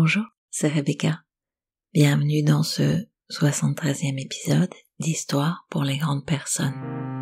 Bonjour, c'est Rebecca. Bienvenue dans ce 73e épisode d'Histoire pour les grandes personnes.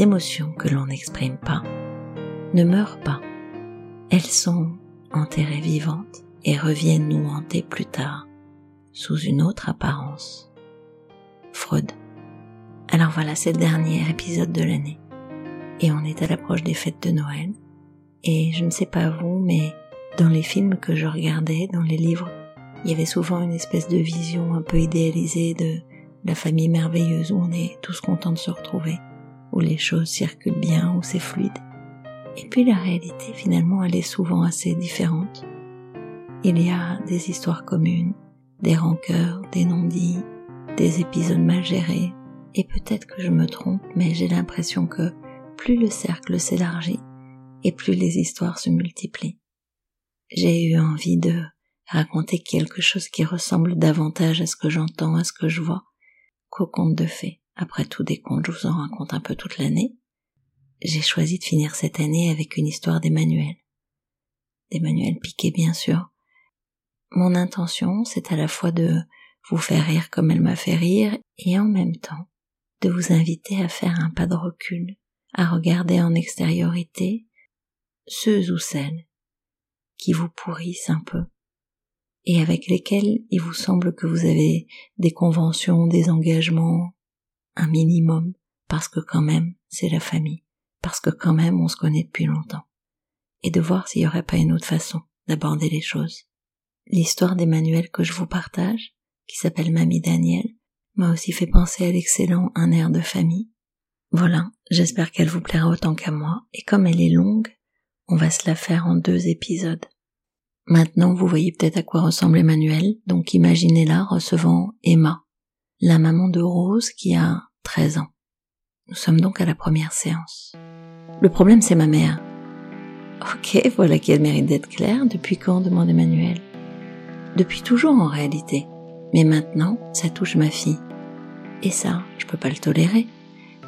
Émotions que l'on n'exprime pas ne meurent pas. Elles sont enterrées vivantes et reviennent nous hanter plus tard, sous une autre apparence. Freud. Alors voilà, c'est le dernier épisode de l'année. Et on est à l'approche des fêtes de Noël. Et je ne sais pas vous, mais dans les films que je regardais, dans les livres, il y avait souvent une espèce de vision un peu idéalisée de la famille merveilleuse où on est tous contents de se retrouver où les choses circulent bien, où c'est fluide. Et puis la réalité finalement elle est souvent assez différente. Il y a des histoires communes, des rancœurs, des non-dits, des épisodes mal gérés, et peut-être que je me trompe, mais j'ai l'impression que plus le cercle s'élargit, et plus les histoires se multiplient. J'ai eu envie de raconter quelque chose qui ressemble davantage à ce que j'entends, à ce que je vois, qu'au conte de fées. Après tout, des contes, je vous en raconte un peu toute l'année. J'ai choisi de finir cette année avec une histoire d'Emmanuel. D'Emmanuel Piquet, bien sûr. Mon intention, c'est à la fois de vous faire rire comme elle m'a fait rire, et en même temps, de vous inviter à faire un pas de recul, à regarder en extériorité ceux ou celles qui vous pourrissent un peu, et avec lesquels il vous semble que vous avez des conventions, des engagements, un minimum, parce que quand même, c'est la famille, parce que quand même, on se connaît depuis longtemps, et de voir s'il n'y aurait pas une autre façon d'aborder les choses. L'histoire d'Emmanuel que je vous partage, qui s'appelle Mamie Daniel, m'a aussi fait penser à l'excellent Un air de famille. Voilà, j'espère qu'elle vous plaira autant qu'à moi, et comme elle est longue, on va se la faire en deux épisodes. Maintenant, vous voyez peut-être à quoi ressemble Emmanuel, donc imaginez-la recevant Emma, la maman de Rose qui a 13 ans. Nous sommes donc à la première séance. Le problème, c'est ma mère. Ok, voilà qui a le mérite d'être claire. Depuis quand demande Emmanuel. Depuis toujours en réalité. Mais maintenant, ça touche ma fille. Et ça, je peux pas le tolérer.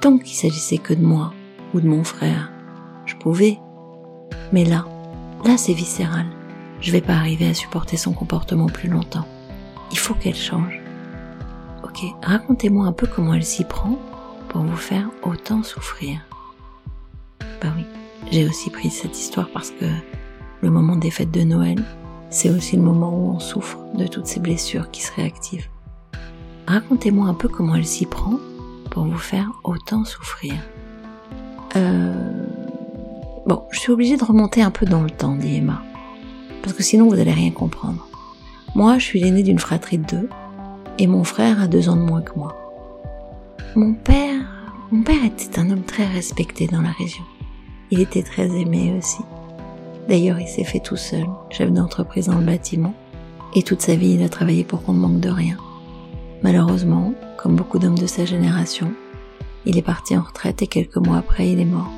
Tant qu'il s'agissait que de moi ou de mon frère, je pouvais. Mais là, là c'est viscéral. Je vais pas arriver à supporter son comportement plus longtemps. Il faut qu'elle change. Ok, racontez-moi un peu comment elle s'y prend pour vous faire autant souffrir. Bah oui, j'ai aussi pris cette histoire parce que le moment des fêtes de Noël, c'est aussi le moment où on souffre de toutes ces blessures qui se réactivent. Racontez-moi un peu comment elle s'y prend pour vous faire autant souffrir. Euh... Bon, je suis obligée de remonter un peu dans le temps, dit Emma. Parce que sinon vous allez rien comprendre. Moi, je suis l'aînée d'une fratrie de deux, et mon frère a deux ans de moins que moi. Mon père, mon père était un homme très respecté dans la région. Il était très aimé aussi. D'ailleurs, il s'est fait tout seul, chef d'entreprise dans le bâtiment, et toute sa vie, il a travaillé pour qu'on ne manque de rien. Malheureusement, comme beaucoup d'hommes de sa génération, il est parti en retraite et quelques mois après, il est mort.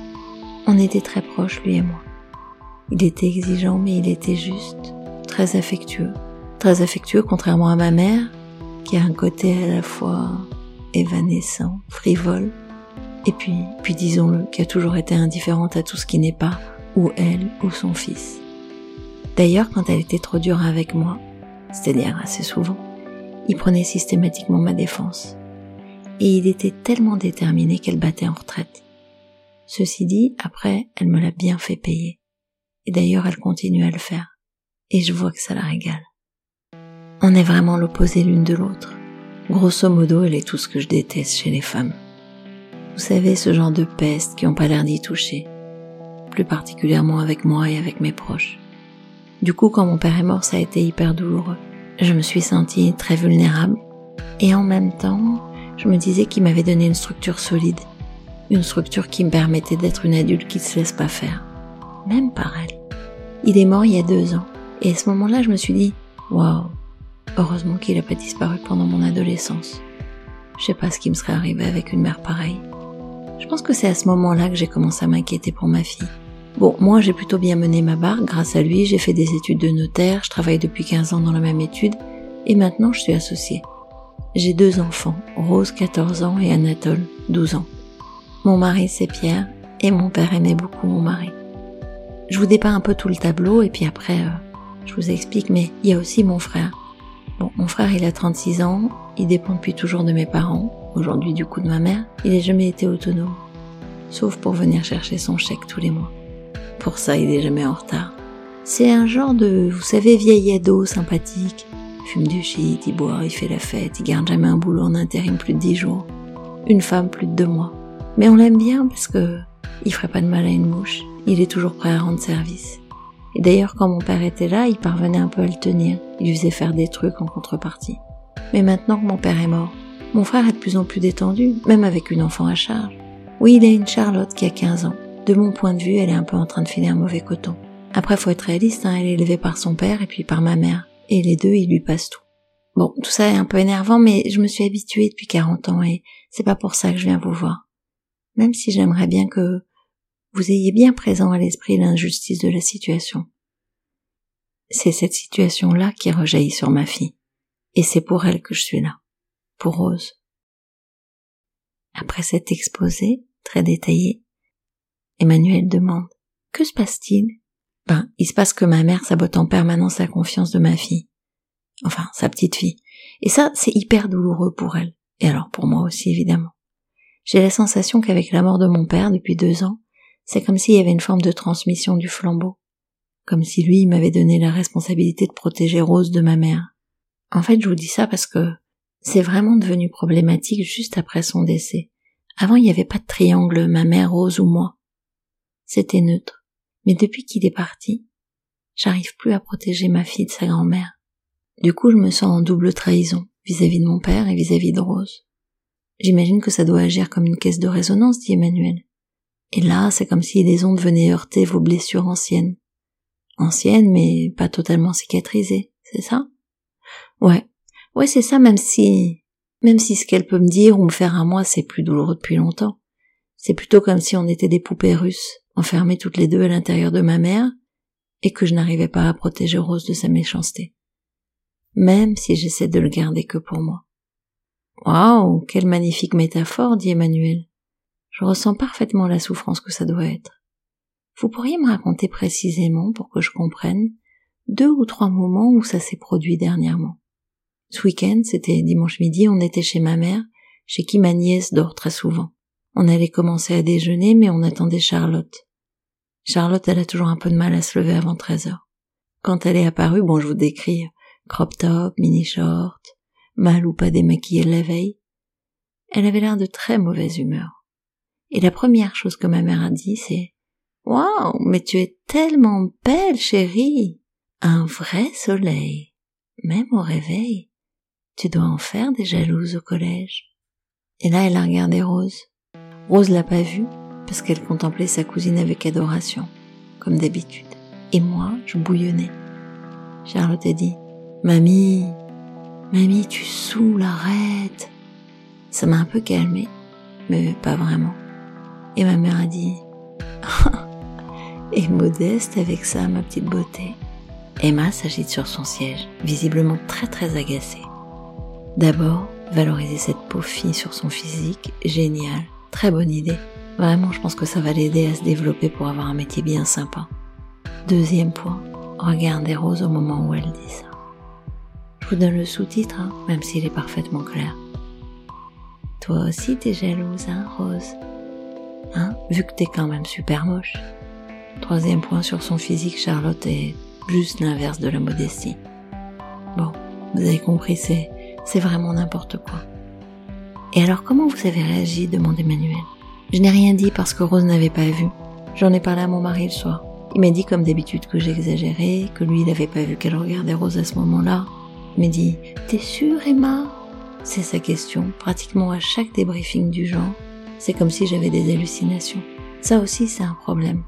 On était très proches, lui et moi. Il était exigeant, mais il était juste, très affectueux. Très affectueux, contrairement à ma mère, qui a un côté à la fois évanescent, frivole, et puis, puis disons-le, qui a toujours été indifférente à tout ce qui n'est pas ou elle ou son fils. D'ailleurs, quand elle était trop dure avec moi, c'est-à-dire assez souvent, il prenait systématiquement ma défense. Et il était tellement déterminé qu'elle battait en retraite. Ceci dit, après, elle me l'a bien fait payer. Et d'ailleurs, elle continue à le faire. Et je vois que ça la régale. On est vraiment l'opposé l'une de l'autre. Grosso modo, elle est tout ce que je déteste chez les femmes. Vous savez, ce genre de peste qui n'ont pas l'air d'y toucher. Plus particulièrement avec moi et avec mes proches. Du coup, quand mon père est mort, ça a été hyper douloureux. Je me suis sentie très vulnérable. Et en même temps, je me disais qu'il m'avait donné une structure solide. Une structure qui me permettait d'être une adulte qui ne se laisse pas faire. Même par elle. Il est mort il y a deux ans. Et à ce moment-là, je me suis dit, waouh, Heureusement qu'il n'a pas disparu pendant mon adolescence. Je sais pas ce qui me serait arrivé avec une mère pareille. Je pense que c'est à ce moment-là que j'ai commencé à m'inquiéter pour ma fille. Bon, moi j'ai plutôt bien mené ma barque, grâce à lui j'ai fait des études de notaire, je travaille depuis 15 ans dans la même étude, et maintenant je suis associée. J'ai deux enfants, Rose 14 ans et Anatole 12 ans. Mon mari c'est Pierre, et mon père aimait beaucoup mon mari. Je vous dépeins un peu tout le tableau, et puis après euh, je vous explique, mais il y a aussi mon frère. Bon, mon frère il a 36 ans, il dépend depuis toujours de mes parents, aujourd'hui du coup de ma mère, il n'a jamais été autonome, sauf pour venir chercher son chèque tous les mois. Pour ça, il est jamais en retard. C'est un genre de, vous savez, vieil ado sympathique. Il fume du shit, il boit, il fait la fête, il garde jamais un boulot en intérim plus de dix jours. Une femme plus de deux mois. Mais on l'aime bien parce que il ferait pas de mal à une mouche. Il est toujours prêt à rendre service. Et d'ailleurs, quand mon père était là, il parvenait un peu à le tenir. Il lui faisait faire des trucs en contrepartie. Mais maintenant que mon père est mort, mon frère est de plus en plus détendu, même avec une enfant à charge. Oui, il a une Charlotte qui a 15 ans de mon point de vue, elle est un peu en train de filer un mauvais coton. Après, faut être réaliste, hein, elle est élevée par son père et puis par ma mère. Et les deux, ils lui passent tout. Bon, tout ça est un peu énervant, mais je me suis habituée depuis 40 ans et c'est pas pour ça que je viens vous voir. Même si j'aimerais bien que vous ayez bien présent à l'esprit l'injustice de la situation. C'est cette situation-là qui rejaillit sur ma fille. Et c'est pour elle que je suis là. Pour Rose. Après cet exposé, très détaillé, Emmanuel demande Que se passe-t-il? Ben, il se passe que ma mère sabote en permanence la confiance de ma fille. Enfin, sa petite fille. Et ça, c'est hyper douloureux pour elle. Et alors pour moi aussi, évidemment. J'ai la sensation qu'avec la mort de mon père depuis deux ans, c'est comme s'il y avait une forme de transmission du flambeau. Comme si lui m'avait donné la responsabilité de protéger Rose de ma mère. En fait, je vous dis ça parce que c'est vraiment devenu problématique juste après son décès. Avant, il n'y avait pas de triangle, ma mère, Rose ou moi c'était neutre. Mais depuis qu'il est parti, j'arrive plus à protéger ma fille de sa grand-mère. Du coup, je me sens en double trahison vis-à-vis de mon père et vis-à-vis de Rose. J'imagine que ça doit agir comme une caisse de résonance, dit Emmanuel. Et là, c'est comme si les ondes venaient heurter vos blessures anciennes. Anciennes, mais pas totalement cicatrisées, c'est ça? Ouais. Ouais, c'est ça, même si, même si ce qu'elle peut me dire ou me faire à moi, c'est plus douloureux depuis longtemps. C'est plutôt comme si on était des poupées russes enfermées toutes les deux à l'intérieur de ma mère, et que je n'arrivais pas à protéger Rose de sa méchanceté. Même si j'essaie de le garder que pour moi. Waouh, quelle magnifique métaphore, dit Emmanuel. Je ressens parfaitement la souffrance que ça doit être. Vous pourriez me raconter précisément, pour que je comprenne, deux ou trois moments où ça s'est produit dernièrement. Ce week-end, c'était dimanche midi, on était chez ma mère, chez qui ma nièce dort très souvent. On allait commencer à déjeuner, mais on attendait Charlotte. Charlotte, elle a toujours un peu de mal à se lever avant 13 heures. Quand elle est apparue, bon, je vous décris, crop top, mini short, mal ou pas démaquillée la veille, elle avait l'air de très mauvaise humeur. Et la première chose que ma mère a dit, c'est Waouh, mais tu es tellement belle, chérie. Un vrai soleil. Même au réveil. Tu dois en faire des jalouses au collège. Et là, elle a regardé Rose. Rose l'a pas vue parce qu'elle contemplait sa cousine avec adoration, comme d'habitude. Et moi, je bouillonnais. Charlotte a dit Mamie, mamie, tu saoules, arrête. Ça m'a un peu calmée, mais pas vraiment. Et ma mère a dit Et modeste avec ça, ma petite beauté. Emma s'agite sur son siège, visiblement très très agacée. D'abord, valoriser cette pauvre fille sur son physique, génial. Très bonne idée. Vraiment, je pense que ça va l'aider à se développer pour avoir un métier bien sympa. Deuxième point, regardez Rose au moment où elle dit ça. Je vous donne le sous-titre, hein, même s'il est parfaitement clair. Toi aussi t'es jalouse, hein, Rose? Hein Vu que t'es quand même super moche. Troisième point sur son physique, Charlotte est juste l'inverse de la modestie. Bon, vous avez compris, c'est, c'est vraiment n'importe quoi. Et alors comment vous avez réagi? demande Emmanuel. Je n'ai rien dit parce que Rose n'avait pas vu. J'en ai parlé à mon mari le soir. Il m'a dit comme d'habitude que j'exagérais, que lui il n'avait pas vu qu'elle regardait Rose à ce moment-là. Il m'a dit T'es sûre Emma? C'est sa question, pratiquement à chaque débriefing du genre. C'est comme si j'avais des hallucinations. Ça aussi c'est un problème.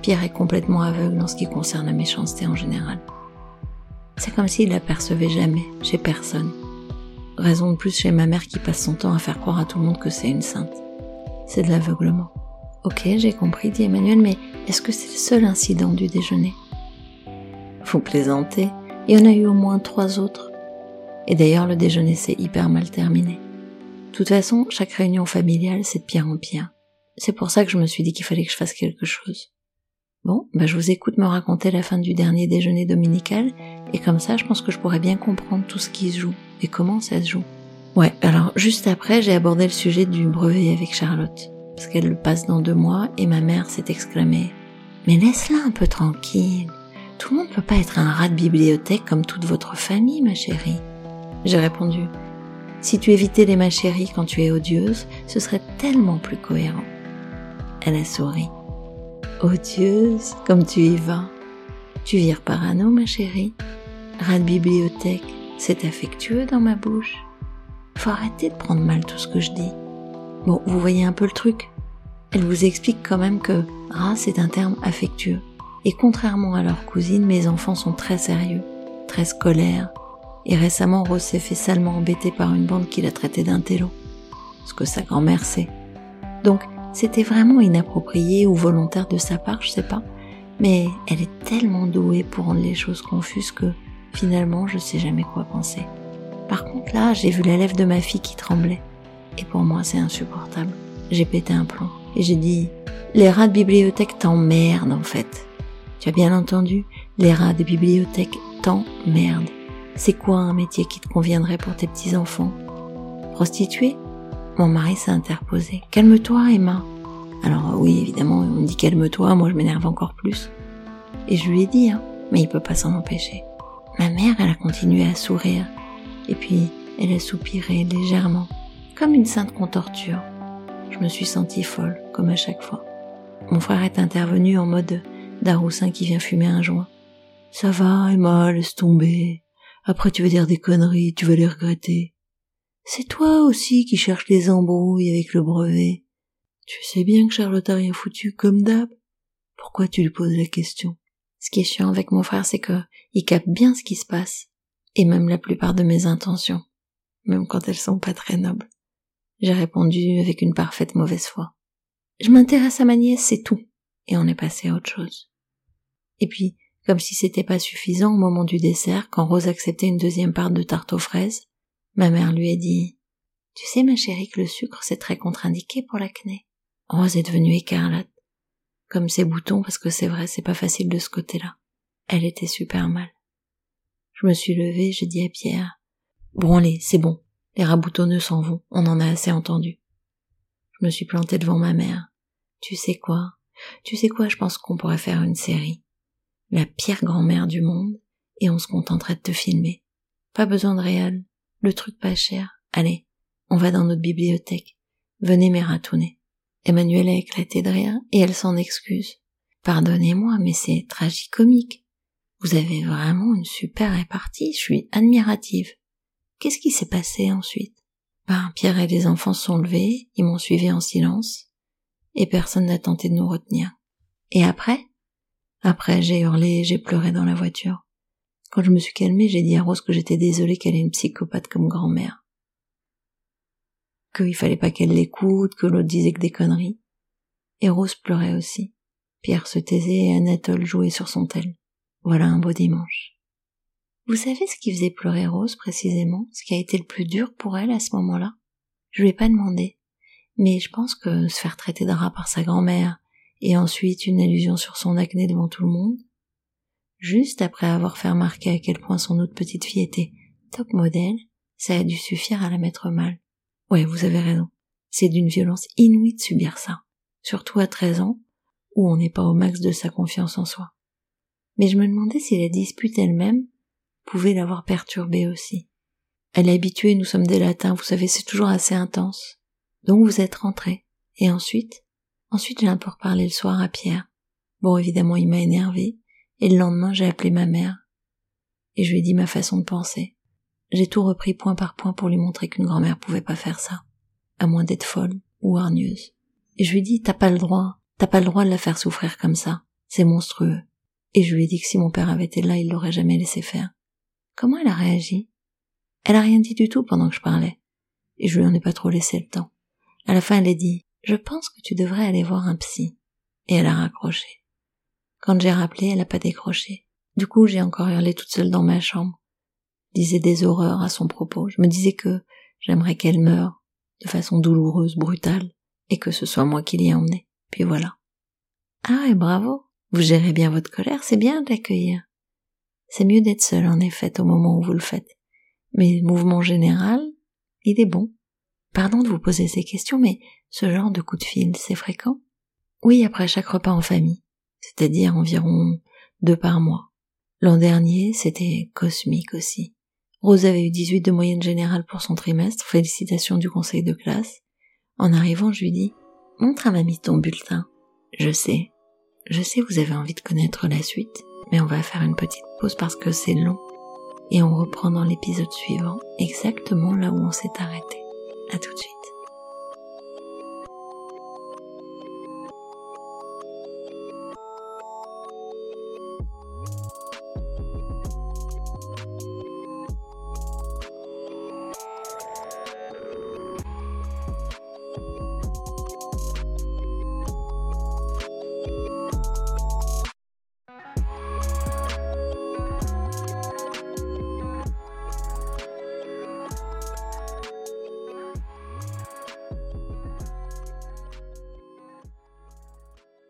Pierre est complètement aveugle en ce qui concerne la méchanceté en général. C'est comme s'il l'apercevait jamais, chez personne. Raison de plus chez ma mère qui passe son temps à faire croire à tout le monde que c'est une sainte. c'est de l'aveuglement. Ok, j'ai compris, dit Emmanuel, mais est-ce que c'est le seul incident du déjeuner? Vous plaisantez, il y en a eu au moins trois autres. Et d'ailleurs, le déjeuner s'est hyper mal terminé. Toute façon, chaque réunion familiale, c'est de pire en pire. C'est pour ça que je me suis dit qu'il fallait que je fasse quelque chose. Bon, bah je vous écoute me raconter la fin du dernier déjeuner dominical, et comme ça, je pense que je pourrais bien comprendre tout ce qui se joue, et comment ça se joue. Ouais, alors juste après, j'ai abordé le sujet du brevet avec Charlotte, parce qu'elle le passe dans deux mois, et ma mère s'est exclamée Mais laisse-la un peu tranquille. Tout le monde peut pas être un rat de bibliothèque comme toute votre famille, ma chérie. J'ai répondu Si tu évitais les ma chérie quand tu es odieuse, ce serait tellement plus cohérent. Elle a souri. Odieuse, comme tu y vas. Tu vires parano, ma chérie. Rat de bibliothèque, c'est affectueux dans ma bouche. Faut arrêter de prendre mal tout ce que je dis. Bon, vous voyez un peu le truc. Elle vous explique quand même que rat, c'est un terme affectueux. Et contrairement à leur cousine, mes enfants sont très sérieux, très scolaires. Et récemment, Rose s'est fait salement embêter par une bande qui l'a traité d'un télo. Ce que sa grand-mère sait. Donc, c'était vraiment inapproprié ou volontaire de sa part, je sais pas. Mais elle est tellement douée pour rendre les choses confuses que finalement je sais jamais quoi penser. Par contre là, j'ai vu la lèvre de ma fille qui tremblait. Et pour moi c'est insupportable. J'ai pété un plomb. Et j'ai dit, les rats de bibliothèque t'emmerdent en fait. Tu as bien entendu, les rats de bibliothèque t'emmerdent. C'est quoi un métier qui te conviendrait pour tes petits enfants Prostituée? Mon mari s'est interposé. Calme-toi, Emma. Alors oui, évidemment, on me dit calme-toi, moi je m'énerve encore plus. Et je lui ai dit, hein, mais il peut pas s'en empêcher. Ma mère, elle a continué à sourire. Et puis, elle a soupiré légèrement, comme une sainte contorture. Je me suis sentie folle, comme à chaque fois. Mon frère est intervenu en mode daroussin qui vient fumer un joint. Ça va, Emma, laisse tomber. Après tu vas dire des conneries, tu vas les regretter. C'est toi aussi qui cherches les embrouilles avec le brevet. Tu sais bien que Charlotte a rien foutu comme d'hab. Pourquoi tu lui poses la question? Ce qui est chiant avec mon frère, c'est que il capte bien ce qui se passe, et même la plupart de mes intentions, même quand elles sont pas très nobles. J'ai répondu avec une parfaite mauvaise foi. Je m'intéresse à ma nièce, c'est tout, et on est passé à autre chose. Et puis, comme si c'était pas suffisant au moment du dessert, quand Rose acceptait une deuxième part de tarte aux fraises, Ma mère lui a dit Tu sais, ma chérie, que le sucre, c'est très contre-indiqué pour l'acné. Rose est devenue écarlate. Comme ses boutons, parce que c'est vrai, c'est pas facile de ce côté-là. Elle était super mal. Je me suis levée, j'ai dit à Pierre Bon allez, c'est bon. Les raboutonneux s'en vont, on en a assez entendu. Je me suis plantée devant ma mère. Tu sais quoi? Tu sais quoi, je pense qu'on pourrait faire une série. La pire grand-mère du monde, et on se contenterait de te filmer. Pas besoin de réel, le truc pas cher. Allez, on va dans notre bibliothèque. Venez m'ératouner. Emmanuel a éclaté de rire et elle s'en excuse. Pardonnez-moi, mais c'est tragicomique. Vous avez vraiment une super répartie, je suis admirative. Qu'est-ce qui s'est passé ensuite? Ben, Pierre et les enfants sont levés, ils m'ont suivi en silence, et personne n'a tenté de nous retenir. Et après? Après, j'ai hurlé, j'ai pleuré dans la voiture. Quand je me suis calmée, j'ai dit à Rose que j'étais désolée qu'elle ait une psychopathe comme grand-mère. Qu'il fallait pas qu'elle l'écoute, que l'autre disait que des conneries. Et Rose pleurait aussi. Pierre se taisait et Anatole jouait sur son tel. Voilà un beau dimanche. Vous savez ce qui faisait pleurer Rose précisément, ce qui a été le plus dur pour elle à ce moment-là? Je lui ai pas demandé, mais je pense que se faire traiter de rat par sa grand-mère et ensuite une allusion sur son acné devant tout le monde, Juste après avoir fait remarquer à quel point son autre petite fille était top modèle, ça a dû suffire à la mettre mal. Ouais, vous avez raison. C'est d'une violence inouïe de subir ça. Surtout à 13 ans, où on n'est pas au max de sa confiance en soi. Mais je me demandais si la dispute elle-même pouvait l'avoir perturbée aussi. Elle est habituée, nous sommes des latins, vous savez, c'est toujours assez intense. Donc vous êtes rentré. Et ensuite? Ensuite, j'ai un reparlé le soir à Pierre. Bon, évidemment, il m'a énervé. Et le lendemain, j'ai appelé ma mère et je lui ai dit ma façon de penser. J'ai tout repris point par point pour lui montrer qu'une grand-mère pouvait pas faire ça, à moins d'être folle ou hargneuse. Et je lui ai dit, t'as pas le droit, t'as pas le droit de la faire souffrir comme ça, c'est monstrueux. Et je lui ai dit que si mon père avait été là, il l'aurait jamais laissé faire. Comment elle a réagi? Elle a rien dit du tout pendant que je parlais. Et je lui en ai pas trop laissé le temps. À la fin, elle a dit, je pense que tu devrais aller voir un psy. Et elle a raccroché. Quand j'ai rappelé, elle n'a pas décroché. Du coup, j'ai encore hurlé toute seule dans ma chambre. disais des horreurs à son propos. Je me disais que j'aimerais qu'elle meure de façon douloureuse, brutale, et que ce soit moi qui l'y ai. Puis voilà. Ah, et bravo. Vous gérez bien votre colère, c'est bien de l'accueillir. C'est mieux d'être seul, en effet, au moment où vous le faites. Mais le mouvement général, il est bon. Pardon de vous poser ces questions, mais ce genre de coup de fil, c'est fréquent? Oui, après chaque repas en famille, c'est-à-dire environ deux par mois. L'an dernier, c'était cosmique aussi. Rose avait eu 18 de moyenne générale pour son trimestre, félicitations du conseil de classe. En arrivant, je lui dis, montre à mamie ton bulletin. Je sais, je sais vous avez envie de connaître la suite, mais on va faire une petite pause parce que c'est long. Et on reprend dans l'épisode suivant exactement là où on s'est arrêté. À tout de suite.